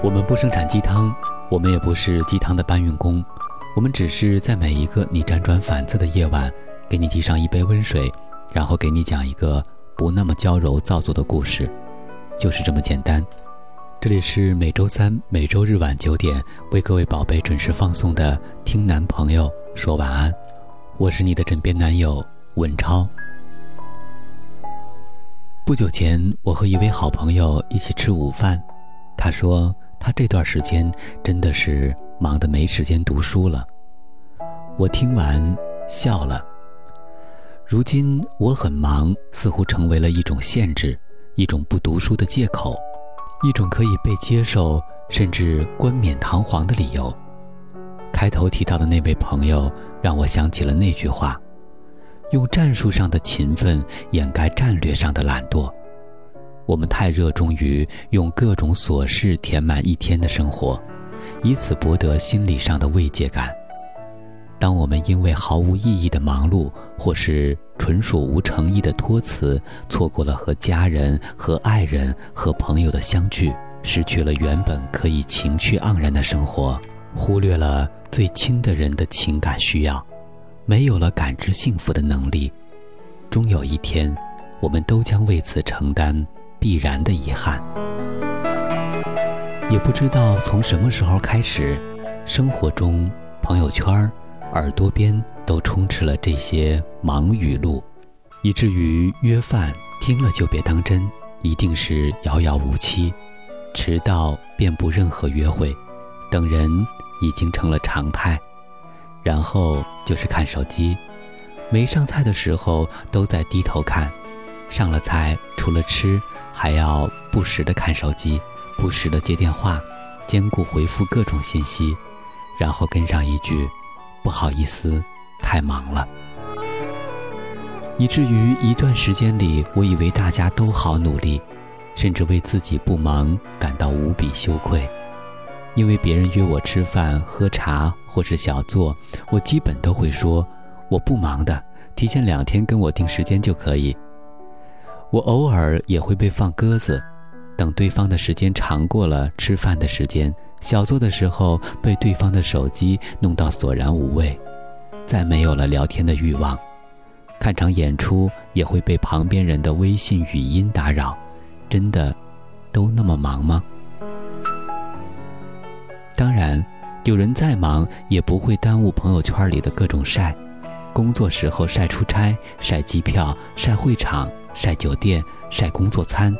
我们不生产鸡汤，我们也不是鸡汤的搬运工，我们只是在每一个你辗转反侧的夜晚，给你递上一杯温水，然后给你讲一个不那么娇柔造作的故事，就是这么简单。这里是每周三、每周日晚九点为各位宝贝准时放送的《听男朋友说晚安》，我是你的枕边男友文超。不久前，我和一位好朋友一起吃午饭，他说他这段时间真的是忙得没时间读书了。我听完笑了。如今我很忙，似乎成为了一种限制，一种不读书的借口。一种可以被接受，甚至冠冕堂皇的理由。开头提到的那位朋友，让我想起了那句话：用战术上的勤奋掩盖战略上的懒惰。我们太热衷于用各种琐事填满一天的生活，以此博得心理上的慰藉感。当我们因为毫无意义的忙碌，或是纯属无诚意的托辞，错过了和家人、和爱人、和朋友的相聚，失去了原本可以情趣盎然的生活，忽略了最亲的人的情感需要，没有了感知幸福的能力，终有一天，我们都将为此承担必然的遗憾。也不知道从什么时候开始，生活中朋友圈。耳朵边都充斥了这些忙语录，以至于约饭听了就别当真，一定是遥遥无期；迟到便不任何约会，等人已经成了常态。然后就是看手机，没上菜的时候都在低头看，上了菜除了吃，还要不时的看手机，不时的接电话，兼顾回复各种信息，然后跟上一句。不好意思，太忙了，以至于一段时间里，我以为大家都好努力，甚至为自己不忙感到无比羞愧。因为别人约我吃饭、喝茶或是小坐，我基本都会说我不忙的，提前两天跟我定时间就可以。我偶尔也会被放鸽子，等对方的时间长过了吃饭的时间。小坐的时候被对方的手机弄到索然无味，再没有了聊天的欲望。看场演出也会被旁边人的微信语音打扰，真的都那么忙吗？当然，有人再忙也不会耽误朋友圈里的各种晒，工作时候晒出差、晒机票、晒会场、晒酒店、晒工作餐。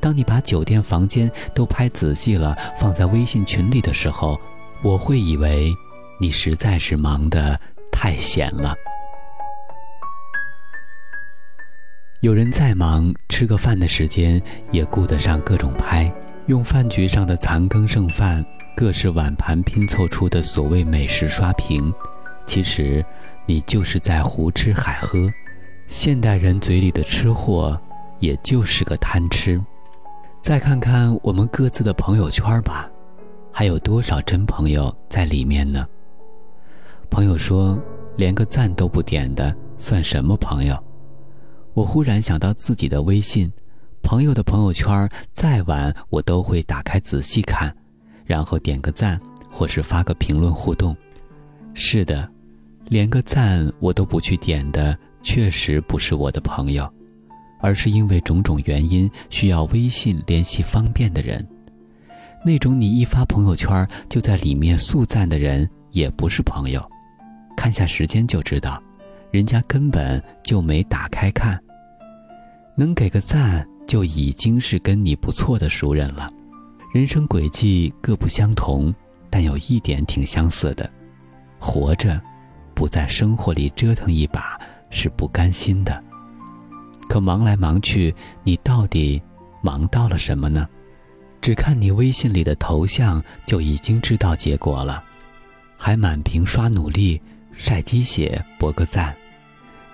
当你把酒店房间都拍仔细了，放在微信群里的时候，我会以为你实在是忙得太闲了。有人再忙，吃个饭的时间也顾得上各种拍，用饭局上的残羹剩饭、各式碗盘拼凑出的所谓美食刷屏，其实你就是在胡吃海喝。现代人嘴里的吃货，也就是个贪吃。再看看我们各自的朋友圈吧，还有多少真朋友在里面呢？朋友说，连个赞都不点的，算什么朋友？我忽然想到自己的微信，朋友的朋友圈，再晚我都会打开仔细看，然后点个赞，或是发个评论互动。是的，连个赞我都不去点的，确实不是我的朋友。而是因为种种原因需要微信联系方便的人，那种你一发朋友圈就在里面速赞的人也不是朋友。看下时间就知道，人家根本就没打开看。能给个赞就已经是跟你不错的熟人了。人生轨迹各不相同，但有一点挺相似的：活着，不在生活里折腾一把是不甘心的。可忙来忙去，你到底忙到了什么呢？只看你微信里的头像就已经知道结果了，还满屏刷努力、晒鸡血、博个赞。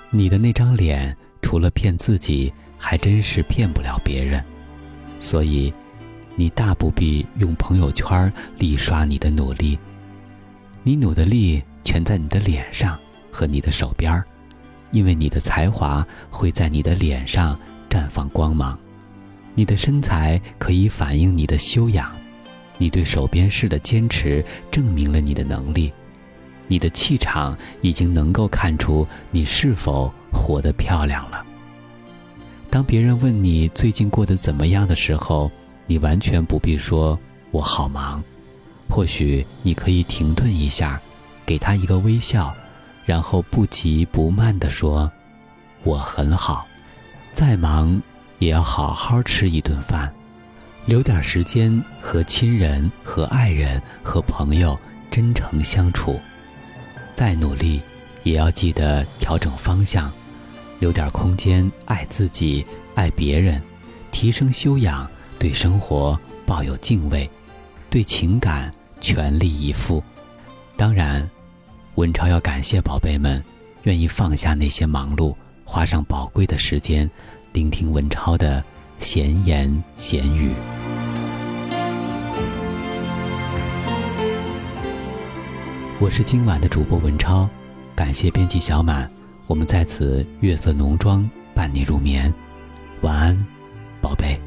你的那张脸，除了骗自己，还真是骗不了别人。所以，你大不必用朋友圈力刷你的努力。你努的力全在你的脸上和你的手边儿。因为你的才华会在你的脸上绽放光芒，你的身材可以反映你的修养，你对手边事的坚持证明了你的能力，你的气场已经能够看出你是否活得漂亮了。当别人问你最近过得怎么样的时候，你完全不必说“我好忙”，或许你可以停顿一下，给他一个微笑，然后不急不慢地说：“我很好。”再忙，也要好好吃一顿饭，留点时间和亲人、和爱人、和朋友真诚相处。再努力，也要记得调整方向，留点空间爱自己、爱别人，提升修养，对生活抱有敬畏，对情感全力以赴。当然，文超要感谢宝贝们，愿意放下那些忙碌。花上宝贵的时间，聆听文超的闲言闲语。我是今晚的主播文超，感谢编辑小满，我们在此月色浓妆伴你入眠，晚安，宝贝。